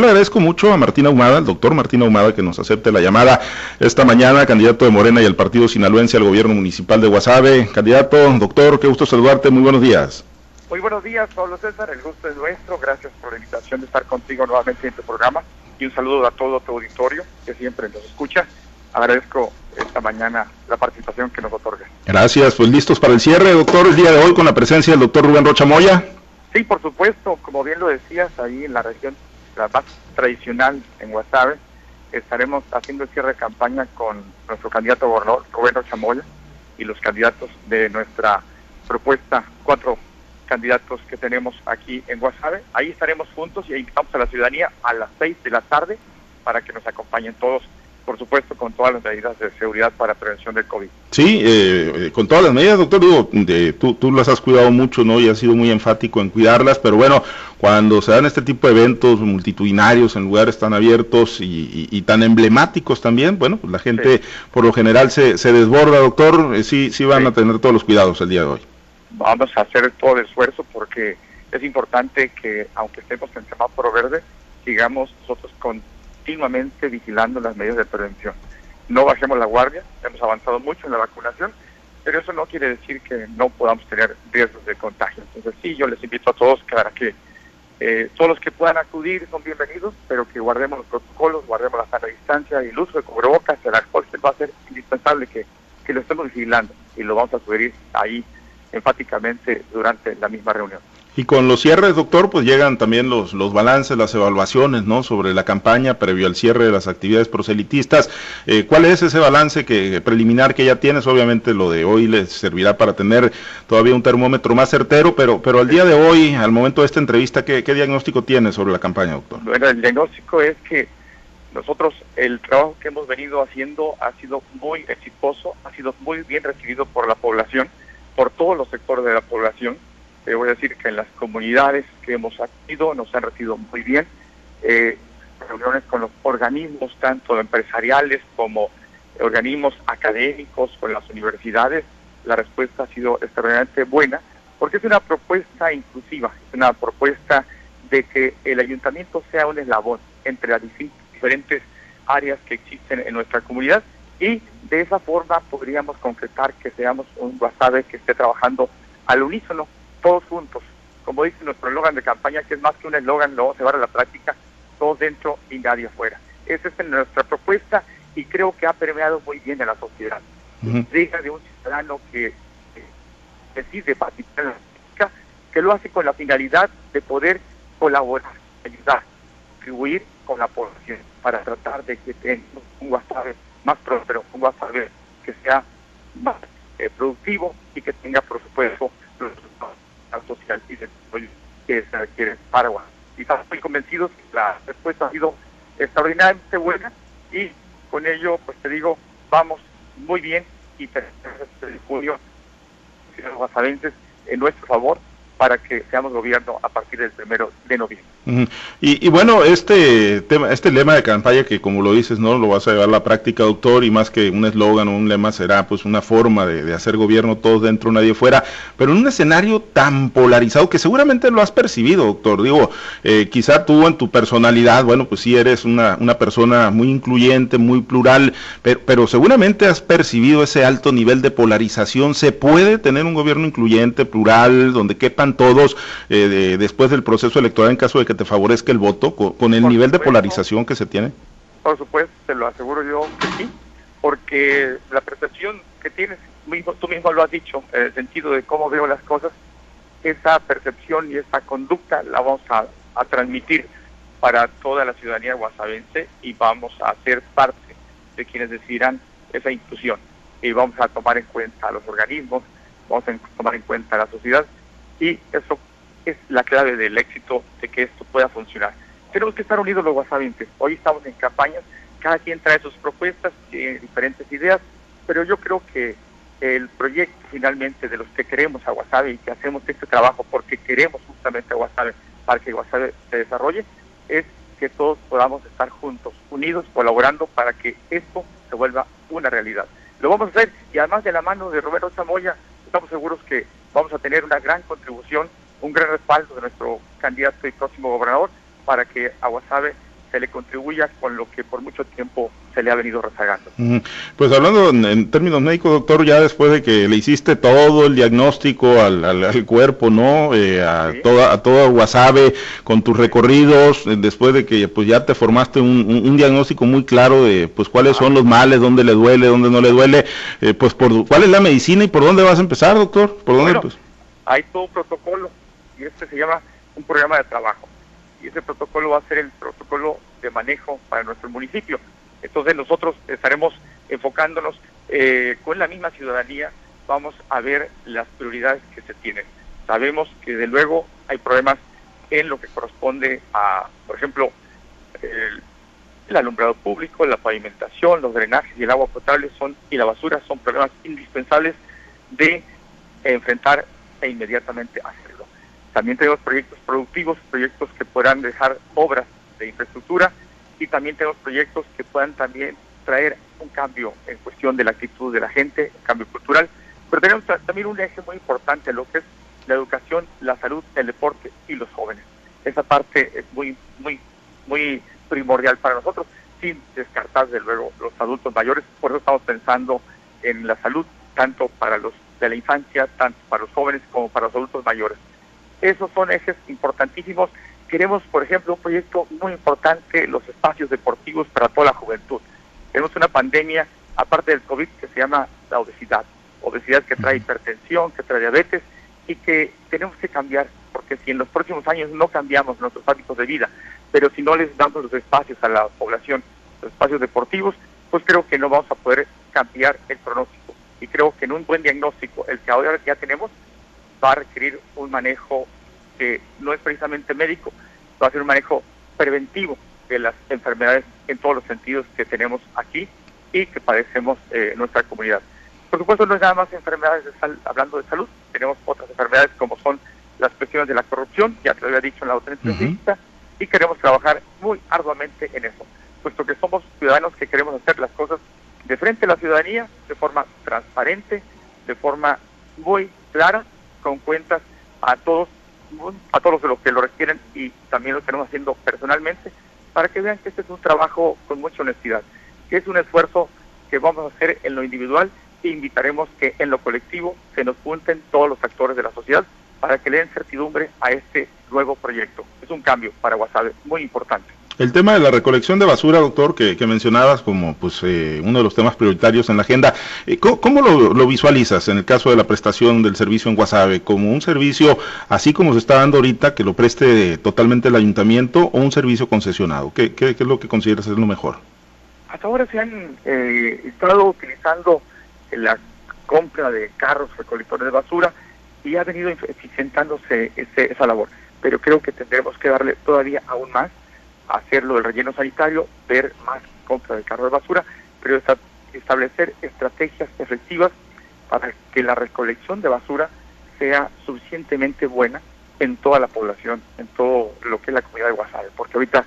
Yo le agradezco mucho a Martina Humada, al doctor Martina Humada, que nos acepte la llamada esta mañana, candidato de Morena y el Partido Sinaloense al gobierno municipal de Guasave. Candidato, doctor, qué gusto saludarte, muy buenos días. Muy buenos días, Pablo César, el gusto es nuestro, gracias por la invitación de estar contigo nuevamente en este programa y un saludo a todo tu auditorio que siempre nos escucha. Agradezco esta mañana la participación que nos otorga. Gracias, pues listos para el cierre, doctor, el día de hoy con la presencia del doctor Rubén Rocha Moya. Sí, por supuesto, como bien lo decías, ahí en la región, la más tradicional en Guasave, estaremos haciendo el cierre de campaña con nuestro candidato gobernador, Rubén Rocha Moya, y los candidatos de nuestra propuesta, cuatro candidatos que tenemos aquí en Guasave. Ahí estaremos juntos y invitamos a la ciudadanía a las seis de la tarde para que nos acompañen todos por supuesto, con todas las medidas de seguridad para prevención del COVID. Sí, eh, con todas las medidas, doctor, digo, de, tú, tú las has cuidado mucho, ¿no? Y has sido muy enfático en cuidarlas, pero bueno, cuando se dan este tipo de eventos multitudinarios en lugares tan abiertos y, tan emblemáticos también, bueno, pues la gente por lo general se, se desborda, doctor, eh, sí, sí van a tener todos los cuidados el día de hoy. Vamos a hacer todo el esfuerzo porque es importante que, aunque estemos en semáforo verde, sigamos nosotros con continuamente vigilando las medidas de prevención. No bajemos la guardia, hemos avanzado mucho en la vacunación, pero eso no quiere decir que no podamos tener riesgos de contagio. Entonces sí, yo les invito a todos para que eh, todos los que puedan acudir son bienvenidos, pero que guardemos los protocolos, guardemos la sana distancia y el uso de cubrebocas, el alcohol, que va a ser indispensable que, que lo estemos vigilando y lo vamos a sugerir ahí enfáticamente durante la misma reunión. Y con los cierres, doctor, pues llegan también los, los balances, las evaluaciones, ¿no? Sobre la campaña previo al cierre de las actividades proselitistas. Eh, ¿Cuál es ese balance que preliminar que ya tienes? Obviamente lo de hoy les servirá para tener todavía un termómetro más certero, pero, pero al día de hoy, al momento de esta entrevista, ¿qué, qué diagnóstico tienes sobre la campaña, doctor? Bueno, el diagnóstico es que nosotros el trabajo que hemos venido haciendo ha sido muy exitoso, ha sido muy bien recibido por la población, por todos los sectores de la población te voy a decir que en las comunidades que hemos acudido nos han recibido muy bien. Eh, reuniones con los organismos, tanto empresariales como organismos académicos, con las universidades, la respuesta ha sido extremadamente buena, porque es una propuesta inclusiva, es una propuesta de que el ayuntamiento sea un eslabón entre las diferentes áreas que existen en nuestra comunidad y de esa forma podríamos concretar que seamos un WhatsApp que esté trabajando al unísono todos juntos. Como dice nuestro eslogan de campaña, que es más que un eslogan, lo vamos a llevar a la práctica, todos dentro y nadie afuera. Esa es nuestra propuesta y creo que ha permeado muy bien en la sociedad. Diga de un ciudadano que, decide participar en la política, que lo hace con la finalidad de poder colaborar, ayudar, contribuir con la población para tratar de que tengamos un WhatsApp más próspero, un WhatsApp que sea más eh, productivo y que tenga, por supuesto, social y desarrollo que se requiere para Y estamos muy convencidos que la respuesta ha sido extraordinariamente buena y con ello, pues te digo, vamos muy bien y tenemos el junio los en nuestro favor para que seamos gobierno a partir del primero de noviembre. y, bueno, este tema, este lema de campaña que como lo dices, no lo vas a llevar a la práctica, doctor, y más que un eslogan o un lema será pues una forma de, hacer gobierno todos dentro, nadie fuera, pero en un escenario tan polarizado que seguramente lo has percibido, doctor. Digo, eh, quizá tú en tu personalidad, bueno, pues sí eres una, una persona muy incluyente, muy plural, pero, pero seguramente has percibido ese alto nivel de polarización. ¿Se puede tener un gobierno incluyente, plural, donde quepan todos eh, después del proceso electoral en caso de que te favorezca el voto, con, el nivel de polarización que se tiene? Por supuesto, te lo aseguro yo que sí, porque la percepción que tienes, tú mismo lo has dicho, en el sentido de cómo veo las cosas, esa percepción y esa conducta la vamos a, a transmitir para toda la ciudadanía guasavense y vamos a ser parte de quienes decidirán esa inclusión. Y vamos a tomar en cuenta a los organismos, vamos a tomar en cuenta a la sociedad y eso es la clave del éxito de que esto pueda funcionar. Tenemos que estar unidos los guasavientes. Hoy estamos en campañas, cada quien trae sus propuestas, tiene diferentes ideas, pero yo creo que el proyecto finalmente de los que queremos a Guasave y que hacemos este trabajo porque queremos justamente a Guasave para que Guasave se desarrolle, es que todos podamos estar juntos, unidos, colaborando para que esto se vuelva una realidad. Lo vamos a hacer y además de la mano de Roberto Chamoya, estamos seguros que vamos a tener una gran contribución, un gran respaldo de nuestro candidato y próximo gobernador para que Aguasave se le contribuya con lo que por mucho tiempo se le ha venido rezagando. Pues hablando en, términos médicos, doctor, ya después de que le hiciste todo el diagnóstico al, cuerpo, ¿no? Eh, a, toda, a toda Guasave, con tus recorridos, eh, después de que pues ya te formaste un, diagnóstico muy claro de pues cuáles son los males, dónde le duele, dónde no le duele, eh, pues por cuál es la medicina y por dónde vas a empezar, doctor, por dónde pues? Hay todo un protocolo y este se llama un programa de trabajo y ese protocolo va a ser el protocolo de manejo para nuestro municipio. Entonces nosotros estaremos enfocándonos eh, con la misma ciudadanía, vamos a ver las prioridades que se tienen. Sabemos que de luego hay problemas en lo que corresponde a, por ejemplo, el, alumbrado público, la pavimentación, los drenajes y el agua potable son y la basura son problemas indispensables de enfrentar e inmediatamente hacerlo. También tenemos proyectos productivos, proyectos que puedan dejar obras de infraestructura y también tenemos proyectos que puedan también traer un cambio en cuestión de la actitud de la gente, un cambio cultural, pero tenemos también un eje muy importante, lo que es la educación, la salud, el deporte y los jóvenes. Esa parte es muy, muy, muy primordial para nosotros, sin descartar, de luego, los adultos mayores. Por eso estamos pensando en la salud, tanto para los de la infancia, tanto para los jóvenes como para los adultos mayores. Esos son ejes importantísimos. Queremos, por ejemplo, un proyecto muy importante, los espacios deportivos para toda la juventud. Tenemos una pandemia, aparte del COVID, que se llama la obesidad. Obesidad que trae hipertensión, que trae diabetes y que tenemos que cambiar, porque si en los próximos años no cambiamos nuestros hábitos de vida, pero si no les damos los espacios a la población, los espacios deportivos, pues creo que no vamos a poder cambiar el pronóstico. Y creo que en un buen diagnóstico, el que ahora ya tenemos, va a requerir un manejo que no es precisamente médico, va a ser un manejo preventivo de las enfermedades en todos los sentidos que tenemos aquí y que padecemos eh, en nuestra comunidad. Por supuesto, no es nada más enfermedades de hablando de salud, tenemos otras enfermedades como son las cuestiones de la corrupción, ya te lo había dicho en la otra entrevista, y queremos trabajar muy arduamente en eso, puesto que somos ciudadanos que queremos hacer las cosas de frente a la ciudadanía, de forma transparente, de forma muy clara con cuentas a todos, a todos los que lo requieren y también lo estamos haciendo personalmente para que vean que este es un trabajo con mucha honestidad, que es un esfuerzo que vamos a hacer en lo individual e invitaremos que en lo colectivo se nos junten todos los actores de la sociedad para que le den certidumbre a este nuevo proyecto. Es un cambio para Guasave muy importante. El tema de la recolección de basura, doctor, que, mencionabas como pues eh, uno de los temas prioritarios en la agenda, eh, ¿cómo, lo, visualizas en el caso de la prestación del servicio en Guasave? ¿Como un servicio así como se está dando ahorita, que lo preste totalmente el ayuntamiento o un servicio concesionado? ¿Qué, es lo que consideras es lo mejor? Hasta ahora se han eh, estado utilizando la compra de carros recolectores de basura y ha venido eficientándose esa labor, pero creo que tendremos que darle todavía aún más hacerlo del relleno sanitario, ver más compra de carro de basura, pero establecer estrategias efectivas para que la recolección de basura sea suficientemente buena en toda la población, en todo lo que es la comunidad de Guasave, porque ahorita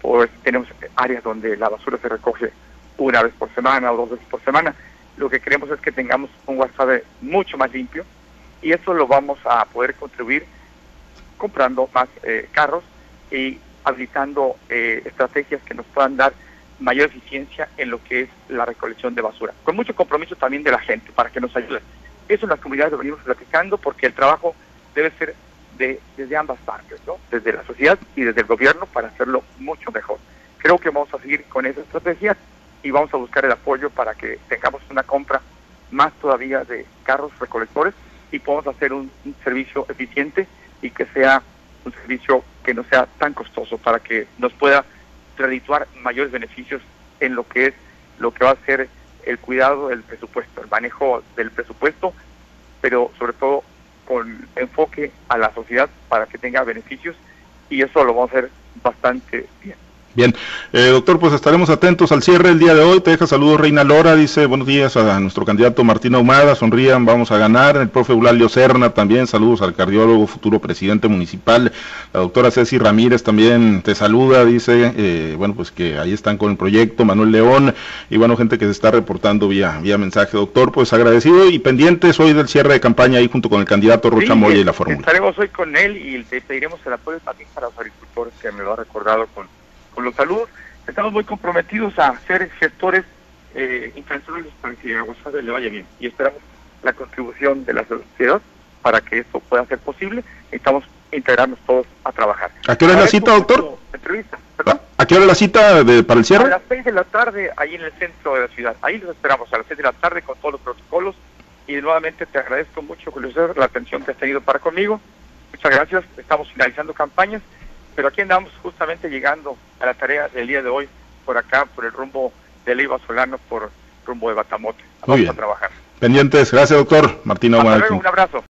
pues, tenemos áreas donde la basura se recoge una vez por semana o dos veces por semana. Lo que queremos es que tengamos un Guasave mucho más limpio y eso lo vamos a poder contribuir comprando más eh, carros y habilitando eh, estrategias que nos puedan dar mayor eficiencia en lo que es la recolección de basura, con mucho compromiso también de la gente para que nos ayuden. Eso en las comunidades lo venimos platicando porque el trabajo debe ser de, desde ambas partes, ¿no? desde la sociedad y desde el gobierno para hacerlo mucho mejor. Creo que vamos a seguir con esa estrategia y vamos a buscar el apoyo para que tengamos una compra más todavía de carros recolectores y podamos hacer un servicio eficiente y que sea un servicio no sea tan costoso para que nos pueda redituar mayores beneficios en lo que es lo que va a ser el cuidado del presupuesto, el manejo del presupuesto, pero sobre todo con enfoque a la sociedad para que tenga beneficios y eso lo vamos a hacer bastante bien. Bien, eh, doctor, pues estaremos atentos al cierre el día de hoy. Te deja saludos Reina Lora, dice buenos días a nuestro candidato Martín Ahumada, sonrían, vamos a ganar. El profe Eulalio Serna también, saludos al cardiólogo, futuro presidente municipal. La doctora Ceci Ramírez también te saluda, dice, eh, bueno, pues que ahí están con el proyecto, Manuel León, y bueno, gente que se está reportando vía, vía mensaje. Doctor, pues agradecido y pendientes hoy del cierre de campaña ahí junto con el candidato Rocha Moya y la fórmula. Estaremos hoy con él y le pediremos el apoyo también para los agricultores que me lo ha recordado con con los saludos. Estamos muy comprometidos a ser gestores eh, para que a Guasave le vaya bien y esperamos la contribución de la sociedad para que esto pueda ser posible. Necesitamos integrarnos todos a trabajar. ¿A qué hora es la cita, doctor? Entrevista, ¿A qué hora es la cita de, para el cierre? A las seis de la tarde, ahí en el centro de la ciudad. Ahí los esperamos, a las seis de la tarde con todos los protocolos. Y nuevamente te agradezco mucho, Julio la atención que has tenido para conmigo. Muchas gracias. Estamos finalizando campañas, pero aquí andamos justamente llegando a la tarea del día de hoy, por acá, por el rumbo de Leiva Solano, por rumbo de Batamote. Vamos a trabajar. Pendientes. Gracias, doctor. Martín Un abrazo.